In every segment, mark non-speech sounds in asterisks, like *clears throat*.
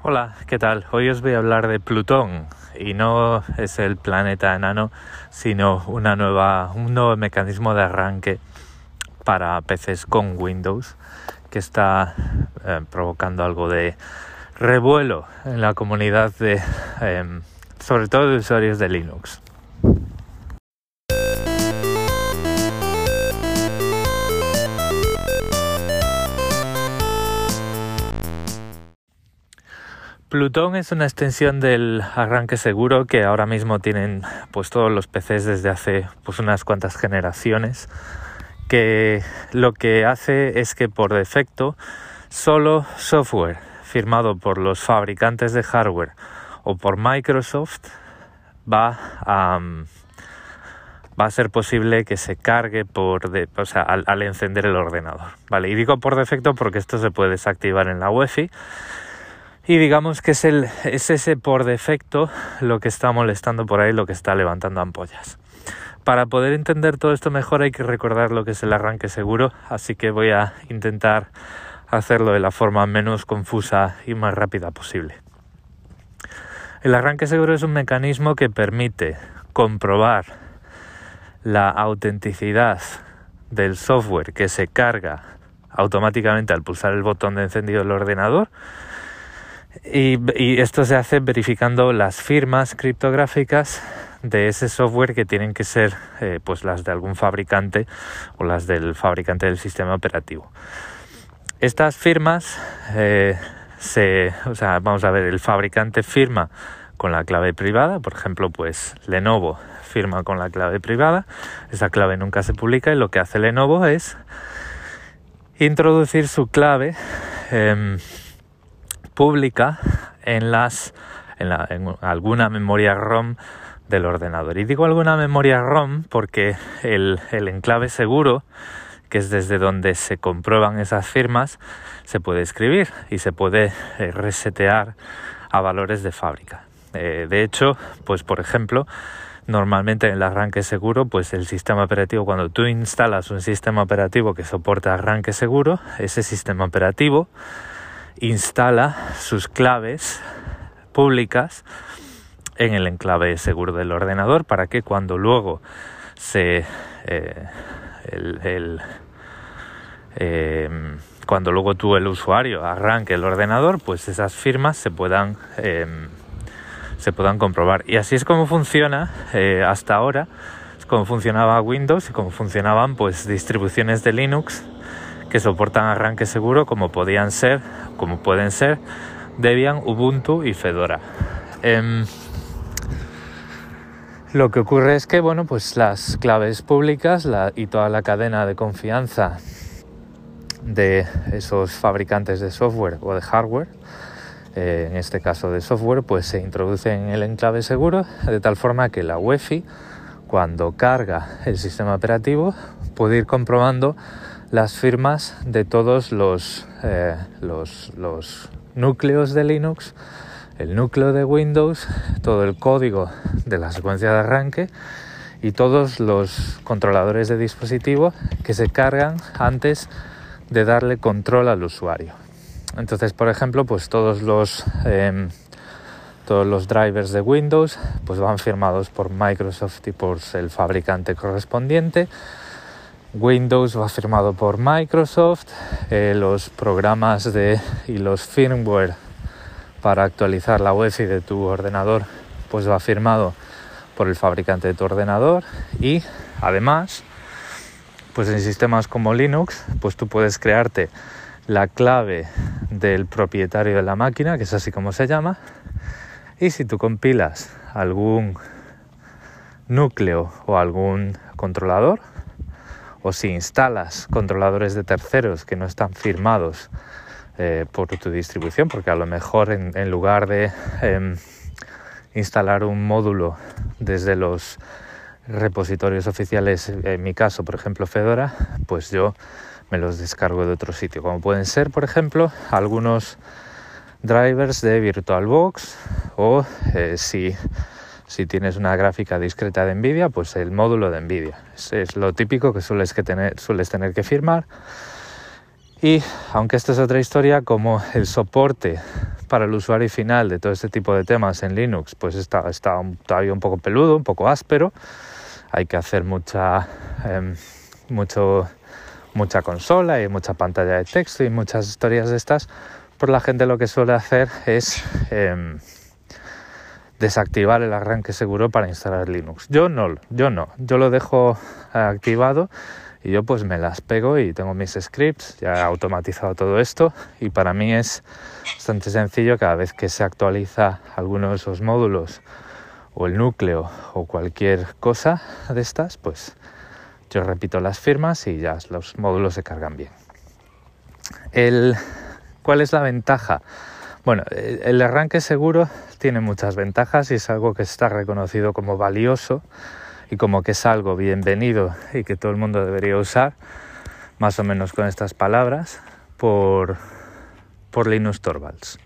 Hola, ¿qué tal? Hoy os voy a hablar de Plutón y no es el planeta enano, sino una nueva, un nuevo mecanismo de arranque para PCs con Windows que está eh, provocando algo de revuelo en la comunidad de, eh, sobre todo de usuarios de Linux. Plutón es una extensión del arranque seguro que ahora mismo tienen pues todos los PCs desde hace pues unas cuantas generaciones que lo que hace es que por defecto solo software firmado por los fabricantes de hardware o por Microsoft va a va a ser posible que se cargue por o sea, al, encender el ordenador vale y digo por defecto porque esto se puede desactivar en la UEFI y digamos que es, el, es ese por defecto lo que está molestando por ahí, lo que está levantando ampollas. Para poder entender todo esto mejor hay que recordar lo que es el arranque seguro, así que voy a intentar hacerlo de la forma menos confusa y más rápida posible. El arranque seguro es un mecanismo que permite comprobar la autenticidad del software que se carga automáticamente al pulsar el botón de encendido del ordenador y, esto se hace verificando las firmas criptográficas de ese software que tienen que ser eh, pues las de algún fabricante o las del fabricante del sistema operativo. Estas firmas eh, se, vamos a ver, el fabricante firma con la clave privada, por ejemplo, pues Lenovo firma con la clave privada, esa clave nunca se publica y lo que hace Lenovo es introducir su clave eh, pública en las en, la, en, alguna memoria ROM del ordenador. Y digo alguna memoria ROM porque el, el, enclave seguro, que es desde donde se comprueban esas firmas, se puede escribir y se puede eh, resetear a valores de fábrica. Eh, de hecho, pues por ejemplo, normalmente en el arranque seguro, pues el sistema operativo, cuando tú instalas un sistema operativo que soporta arranque seguro, ese sistema operativo instala sus claves públicas en el enclave seguro del ordenador para que cuando luego se eh, el, eh, cuando luego tú el usuario arranque el ordenador pues esas firmas se puedan eh, se puedan comprobar. Y así es como funciona eh, hasta ahora. Es como funcionaba Windows y como funcionaban pues distribuciones de Linux que soportan arranque seguro como podían ser, como pueden ser Debian, Ubuntu y Fedora. Eh, lo que ocurre es que bueno, pues las claves públicas la, y toda la cadena de confianza de esos fabricantes de software o de hardware, eh, en este caso de software, pues se introducen en el enclave seguro de tal forma que la UEFI, cuando carga el sistema operativo, puede ir comprobando las firmas de todos los, eh, los, los, núcleos de Linux, el núcleo de Windows, todo el código de la secuencia de arranque y todos los controladores de dispositivo que se cargan antes de darle control al usuario. Entonces, por ejemplo, pues todos los eh, todos los drivers de Windows pues van firmados por Microsoft y por el fabricante correspondiente Windows va firmado por Microsoft, eh, los programas de, y los firmware para actualizar la UEFI de tu ordenador pues va firmado por el fabricante de tu ordenador. Y además pues en sistemas como Linux pues tú puedes crearte la clave del propietario de la máquina que es así como se llama. Y si tú compilas algún núcleo o algún controlador o si instalas controladores de terceros que no están firmados eh, por tu distribución, porque a lo mejor en, en lugar de eh, instalar un módulo desde los repositorios oficiales, en mi caso, por ejemplo, Fedora, pues yo me los descargo de otro sitio, como pueden ser, por ejemplo, algunos drivers de VirtualBox o eh, si si tienes una gráfica discreta de NVIDIA, pues el módulo de NVIDIA. Es, lo típico que sueles, que tener, sueles tener que firmar. Y aunque esta es otra historia, como el soporte para el usuario final de todo este tipo de temas en Linux, pues está, está todavía un poco peludo, un poco áspero. Hay que hacer mucha, em, mucho, mucha consola y mucha pantalla de texto y muchas historias de estas. Pues la gente lo que suele hacer es em, desactivar el arranque seguro para instalar Linux. Yo no, yo no, yo lo dejo activado y yo pues me las pego y tengo mis scripts, ya he automatizado todo esto y para mí es bastante sencillo cada vez que se actualiza alguno de esos módulos o el núcleo o cualquier cosa de estas, pues yo repito las firmas y ya los módulos se cargan bien. El, ¿Cuál es la ventaja? Bueno, el arranque seguro tiene muchas ventajas y es algo que está reconocido como valioso y como que es algo bienvenido y que todo el mundo debería usar, más o menos con estas palabras, por, por Linus Torvalds.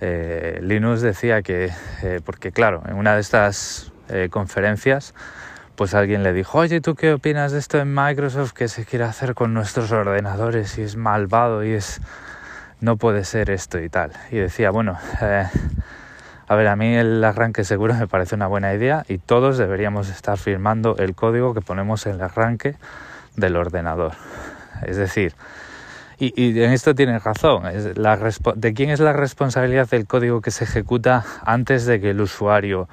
Eh, Linus decía que, eh, porque claro, en una de estas eh, conferencias, pues alguien le dijo, oye, ¿tú qué opinas de esto en Microsoft que se quiere hacer con nuestros ordenadores y es malvado y es no puede ser esto y tal? Y decía, bueno, a ver, a mí el arranque seguro me parece una buena idea y todos deberíamos estar firmando el código que ponemos en el arranque del ordenador. Es decir, y, en esto tienes razón, ¿de quién es la responsabilidad del código que se ejecuta antes de que el usuario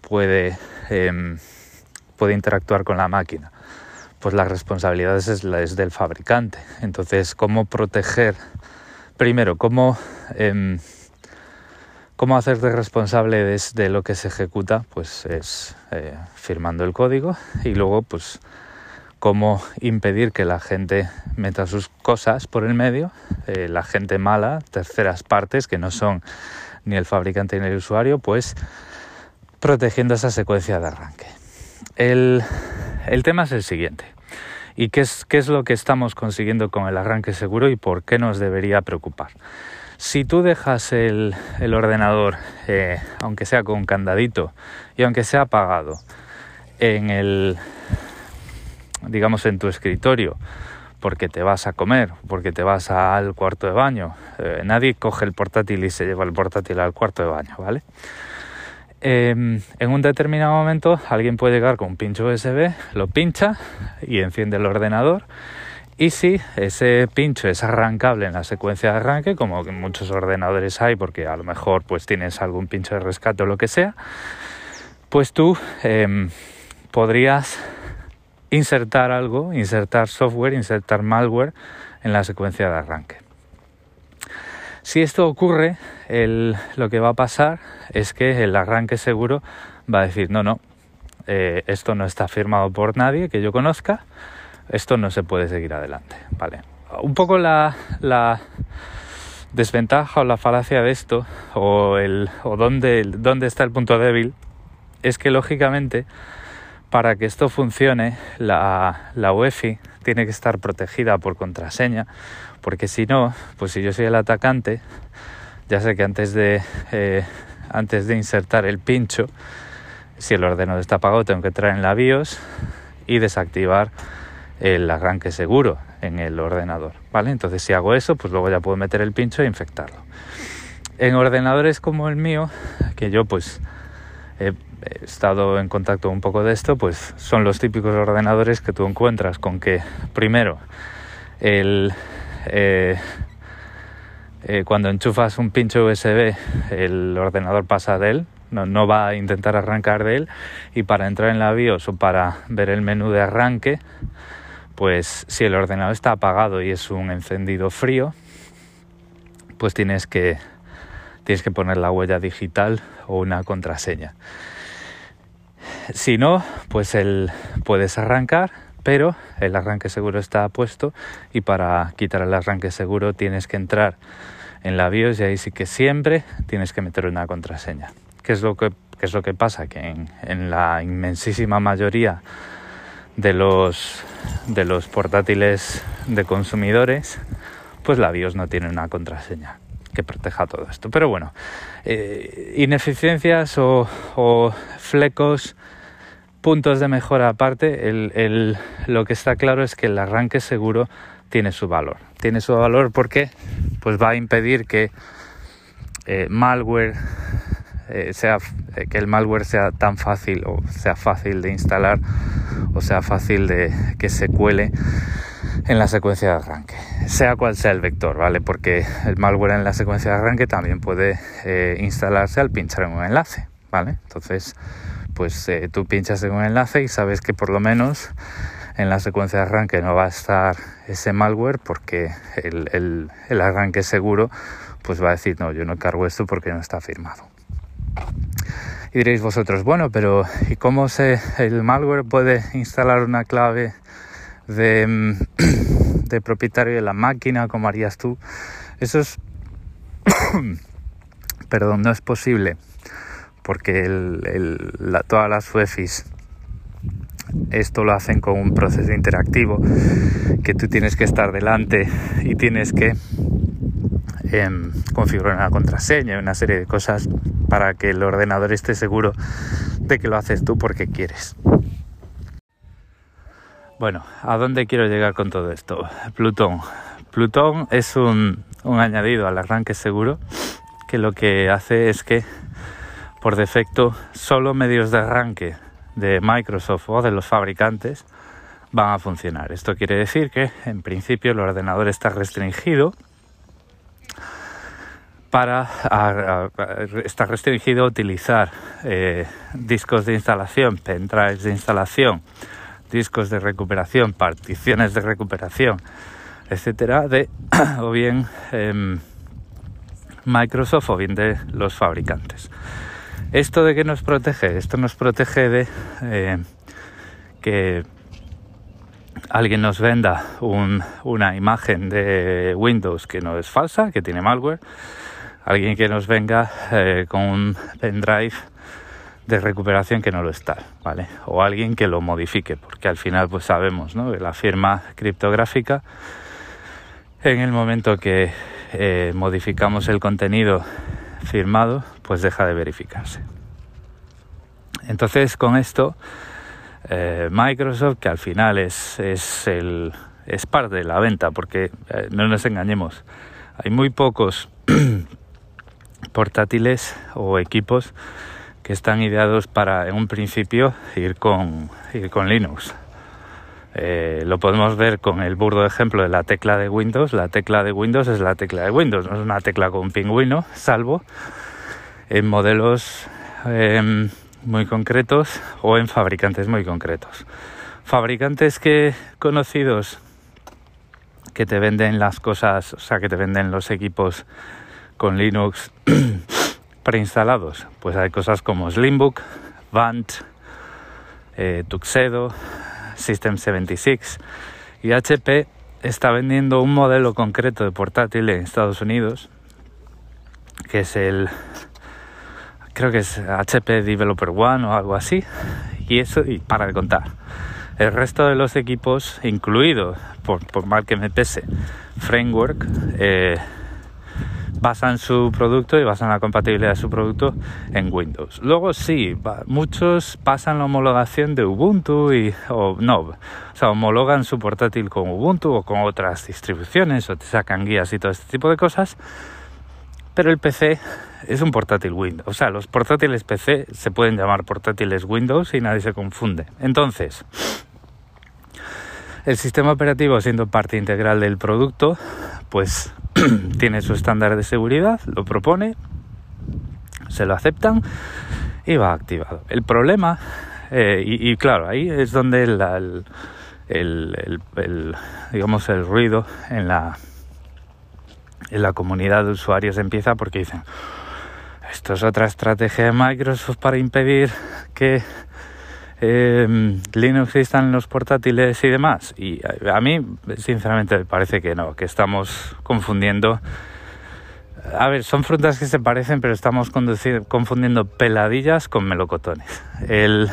puede, em, puede interactuar con la máquina? Pues la responsabilidad es, es, del fabricante. Entonces, ¿cómo proteger? Primero, ¿cómo... Em, ¿Cómo hacerte responsable de, lo que se ejecuta? Pues es eh, firmando el código y luego pues cómo impedir que la gente meta sus cosas por el medio, eh, la gente mala, terceras partes que no son ni el fabricante ni el usuario, pues protegiendo esa secuencia de arranque. El, tema es el siguiente. ¿Y qué es, qué es lo que estamos consiguiendo con el arranque seguro y por qué nos debería preocupar? Si tú dejas el, ordenador, eh, aunque sea con candadito y aunque sea apagado, en el, digamos, en tu escritorio, porque te vas a comer, porque te vas al cuarto de baño, eh, nadie coge el portátil y se lleva el portátil al cuarto de baño, ¿vale? Em, en un determinado momento alguien puede llegar con un pincho USB, lo pincha y enciende el ordenador y si ese pincho es arrancable en la secuencia de arranque, como en muchos ordenadores hay, porque a lo mejor pues tienes algún pincho de rescate o lo que sea, pues tú em, podrías insertar algo, insertar software, insertar malware en la secuencia de arranque. Si esto ocurre, lo que va a pasar es que el arranque seguro va a decir, no, no, eh, esto no está firmado por nadie que yo conozca, esto no se puede seguir adelante. Vale. Un poco la, desventaja o la falacia de esto, o, el, dónde, está el punto débil, es que lógicamente para que esto funcione la UEFI tiene que estar protegida por contraseña, porque si no, pues si yo soy el atacante, ya sé que antes de, eh, antes de insertar el pincho, si el ordenador está apagado, tengo que entrar en la BIOS y desactivar el arranque seguro en el ordenador, ¿vale? Entonces si hago eso, pues luego ya puedo meter el pincho e infectarlo. En ordenadores como el mío, que yo pues he estado en contacto un poco de esto, pues son los típicos ordenadores que tú encuentras con que primero el eh, eh, cuando enchufas un pincho USB el ordenador pasa de él, no, no, va a intentar arrancar de él y para entrar en la BIOS o para ver el menú de arranque pues si el ordenador está apagado y es un encendido frío, pues tienes que, tienes que poner la huella digital o una contraseña. Si no, pues el, puedes arrancar, pero el arranque seguro está puesto y para quitar el arranque seguro tienes que entrar en la BIOS y ahí sí que siempre tienes que meter una contraseña. ¿Qué es lo que, es lo que pasa? Que en, en la inmensísima mayoría de los, de los portátiles de consumidores, pues la BIOS no tiene una contraseña que proteja todo esto. Pero bueno, eh, ineficiencias o, flecos, puntos de mejora aparte, el, lo que está claro es que el arranque seguro tiene su valor. Tiene su valor porque pues va a impedir que eh, malware, eh, sea, que el malware sea tan fácil o sea fácil de instalar o sea fácil de que se cuele en la secuencia de arranque, sea cual sea el vector, ¿vale? Porque el malware en la secuencia de arranque también puede instalarse al pinchar en un enlace, ¿vale? Entonces, pues tú pinchas en un enlace y sabes que por lo menos en la secuencia de arranque no va a estar ese malware porque el, arranque seguro pues va a decir no, yo no cargo esto porque no está firmado. Y diréis vosotros, bueno, pero ¿y cómo se, el malware puede instalar una clave de, de propietario de la máquina como harías tú? Eso es, *coughs* perdón, no es posible porque todas las UEFIs esto lo hacen con un proceso interactivo que tú tienes que estar delante y tienes que em, configurar una contraseña y una serie de cosas para que el ordenador esté seguro de que lo haces tú porque quieres. Bueno, ¿a dónde quiero llegar con todo esto? Plutón. Plutón es un, un añadido al arranque seguro que lo que hace es que por defecto solo medios de arranque de Microsoft o de los fabricantes van a funcionar. Esto quiere decir que en principio el ordenador está restringido para está restringido a utilizar eh, discos de instalación, pendrives de instalación, discos de recuperación, particiones de recuperación, etcétera, de *coughs* o bien em, Microsoft o bien de los fabricantes. ¿Esto de qué nos protege? Esto nos protege de eh, que alguien nos venda una imagen de Windows que no es falsa, que tiene malware, alguien que nos venga eh, con un pendrive de recuperación que no lo está, ¿vale? O alguien que lo modifique, porque al final pues sabemos, ¿no? la firma criptográfica en el momento que eh, modificamos el contenido firmado, pues deja de verificarse. Entonces, con esto, eh, Microsoft, que al final es, es, el, es parte de la venta, porque eh, no nos engañemos, hay muy pocos *clears throat* portátiles o equipos que están ideados para, en un principio, ir con, ir con Linux. Eh, lo podemos ver con el burdo ejemplo de la tecla de Windows. La tecla de Windows es la tecla de Windows, no es una tecla con pingüino, salvo en modelos em, muy concretos o en fabricantes muy concretos. Fabricantes que conocidos que te venden las cosas, o sea, que te venden los equipos con Linux *clears throat* preinstalados. Pues hay cosas como Slimbook, Vant, eh, Tuxedo, System 76 y HP está vendiendo un modelo concreto de portátil en Estados Unidos que es el creo que es HP Developer One o algo así y eso y para de contar el resto de los equipos incluido por, por mal que me pese framework eh, basan su producto y basan la compatibilidad de su producto en Windows. Luego sí, muchos pasan la homologación de Ubuntu y o no, o sea, homologan su portátil con Ubuntu o con otras distribuciones o te sacan guías y todo este tipo de cosas. Pero el PC es un portátil Windows. O sea, los portátiles PC se pueden llamar portátiles Windows y nadie se confunde. Entonces, el sistema operativo siendo parte integral del producto, pues *clears throat* tiene su estándar de seguridad, lo propone, se lo aceptan y va activado. El problema, eh, y, claro, ahí es donde el, el, digamos, el ruido en la, en la comunidad de usuarios empieza porque dicen, esto es otra estrategia de Microsoft para impedir que eh, Linux están en los portátiles y demás. Y a, mí, sinceramente, me parece que no, que estamos confundiendo. A ver, son frutas que se parecen, pero estamos confundiendo peladillas con melocotones. El,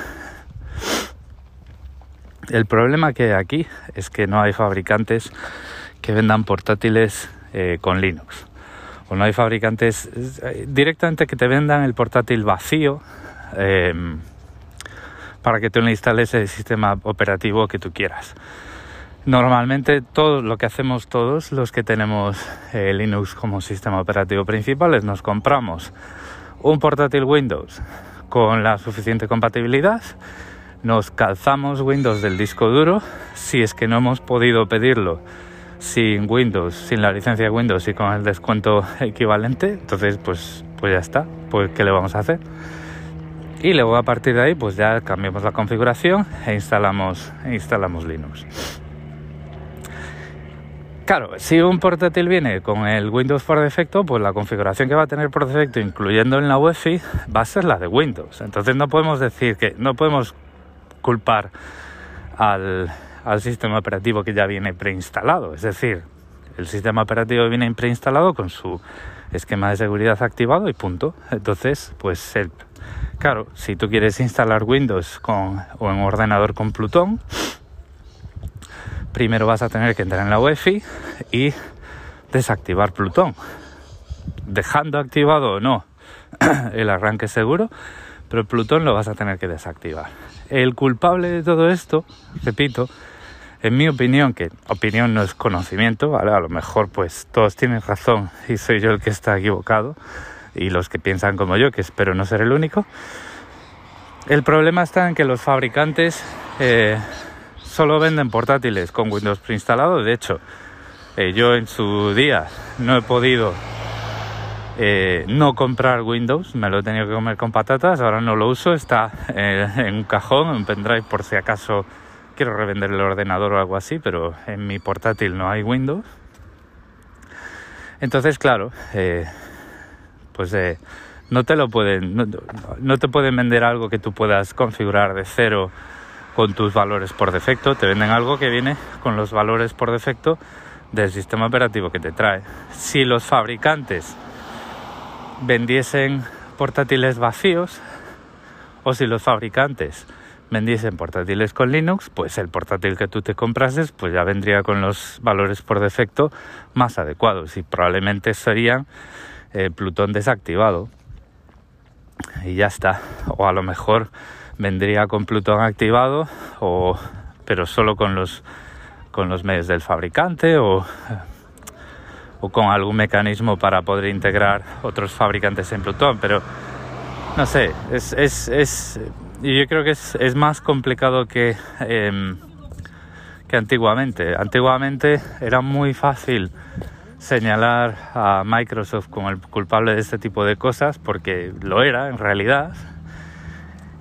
el problema que hay aquí es que no hay fabricantes que vendan portátiles eh, con Linux. O no hay fabricantes eh, directamente que te vendan el portátil vacío. Eh, para que tú le instales el sistema operativo que tú quieras. Normalmente todo lo que hacemos todos los que tenemos eh, Linux como sistema operativo principal es nos compramos un portátil Windows con la suficiente compatibilidad, nos calzamos Windows del disco duro, si es que no hemos podido pedirlo sin Windows, sin la licencia de Windows y con el descuento equivalente, entonces pues, pues ya está, pues ¿qué le vamos a hacer? Y luego a partir de ahí pues ya cambiamos la configuración e instalamos, e instalamos Linux. Claro, si un portátil viene con el Windows por defecto, pues la configuración que va a tener por defecto, incluyendo en la UEFI, va a ser la de Windows. Entonces no podemos decir que no podemos culpar al, al sistema operativo que ya viene preinstalado. Es decir, el sistema operativo viene preinstalado con su esquema de seguridad activado y punto. Entonces, pues claro, si tú quieres instalar Windows con, o en ordenador con Plutón, primero vas a tener que entrar en la UEFI y desactivar Plutón. Dejando activado o no *clears throat* el arranque seguro, pero Plutón lo vas a tener que desactivar. El culpable de todo esto, repito, en mi opinión, que opinión no es conocimiento, a lo mejor pues todos tienen razón y soy yo el que está equivocado y los que piensan como yo, que espero no ser el único. El problema está en que los fabricantes eh, solo venden portátiles con Windows preinstalado. De hecho, eh, yo en su día no he podido eh, no comprar Windows, me lo he tenido que comer con patatas, ahora no lo uso, está eh, en un cajón, en pendrive por si acaso quiero revender el ordenador o algo así, pero en mi portátil no hay Windows. Entonces, claro, pues no te lo pueden, no te pueden vender algo que tú puedas configurar de cero con tus valores por defecto, te venden algo que viene con los valores por defecto del sistema operativo que te trae. Si los fabricantes vendiesen portátiles vacíos o si los fabricantes vendiesen portátiles con Linux, pues el portátil que tú te comprases pues ya vendría con los valores por defecto más adecuados y probablemente serían eh, Plutón desactivado y ya está. O a lo mejor vendría con Plutón activado, o, pero solo con los, con los medios del fabricante o, o con algún mecanismo para poder integrar otros fabricantes en Plutón. Pero no sé, es, es, es yo creo que es, es más complicado que, em, que antiguamente. Antiguamente era muy fácil señalar a Microsoft como el culpable de este tipo de cosas porque lo era en realidad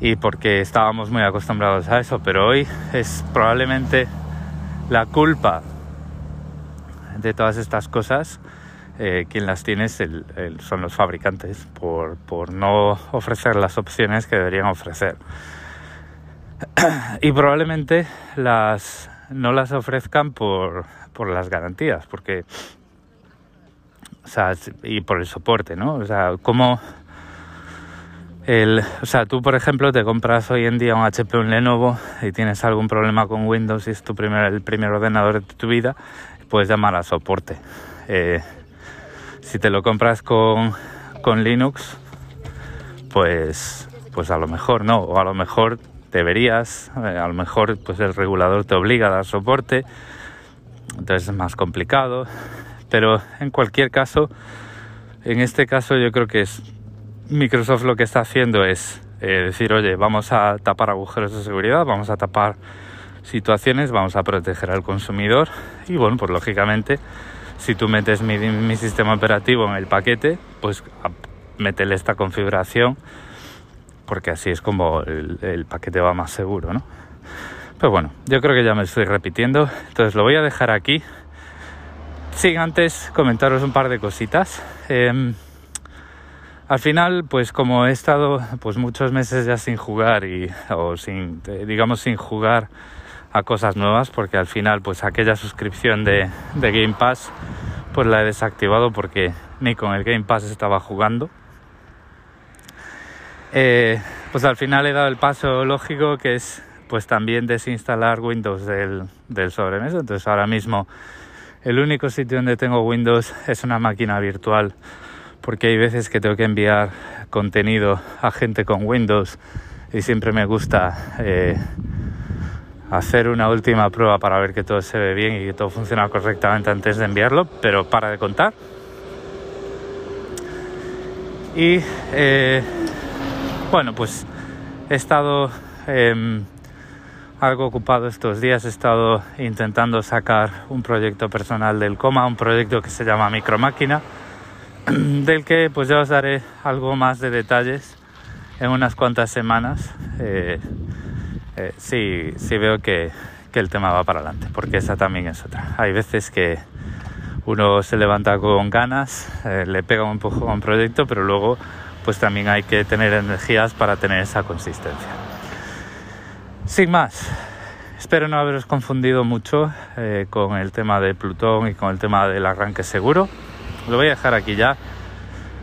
y porque estábamos muy acostumbrados a eso, pero hoy es probablemente la culpa de todas estas cosas, eh, quien las tiene son los fabricantes por, por no ofrecer las opciones que deberían ofrecer. *clears throat* y probablemente las, no las ofrezcan por, por las garantías, porque o sea, y por el soporte, ¿no? O sea, ¿cómo, el, o sea, tú por ejemplo te compras hoy en día un HP un Lenovo y tienes algún problema con Windows y es tu primer, el primer ordenador de tu vida, puedes llamar a soporte. Eh, si te lo compras con, con Linux, pues, pues a lo mejor no, o a lo mejor deberías, eh, a lo mejor pues el regulador te obliga a dar soporte, entonces es más complicado, pero en cualquier caso, en este caso yo creo que es Microsoft lo que está haciendo es eh, decir, oye, vamos a tapar agujeros de seguridad, vamos a tapar situaciones, vamos a proteger al consumidor y bueno, pues lógicamente si tú metes mi, sistema operativo en el paquete, pues métele esta configuración porque así es como el, paquete va más seguro, ¿no? Pero bueno, yo creo que ya me estoy repitiendo, entonces lo voy a dejar aquí. Sin antes comentaros un par de cositas. Eh, al final, pues como he estado pues muchos meses ya sin jugar y o sin eh, digamos sin jugar a cosas nuevas, porque al final pues aquella suscripción de, Game Pass pues la he desactivado porque ni con el Game Pass estaba jugando. Eh, pues al final he dado el paso lógico que es pues también desinstalar Windows del, del sobremesa. Entonces ahora mismo el único sitio donde tengo Windows es una máquina virtual porque hay veces que tengo que enviar contenido a gente con Windows y siempre me gusta eh, hacer una última prueba para ver que todo se ve bien y que todo funciona correctamente antes de enviarlo, pero para de contar. Y eh, bueno, pues he estado em, algo ocupado estos días, he estado intentando sacar un proyecto personal del coma, un proyecto que se llama Micromáquina, *clears throat* del que pues ya os daré algo más de detalles en unas cuantas semanas. Eh, eh, sí, sí veo que, el tema va para adelante, porque esa también es otra. Hay veces que uno se levanta con ganas, eh, le pega un empujón a un proyecto, pero luego pues también hay que tener energías para tener esa consistencia. Sin más, espero no haberos confundido mucho eh, con el tema de Plutón y con el tema del arranque seguro. Lo voy a dejar aquí ya.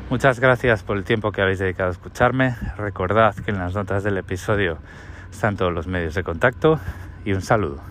Muchas gracias por el tiempo que habéis dedicado a escucharme. Recordad que en las notas del episodio están todos los medios de contacto y un saludo.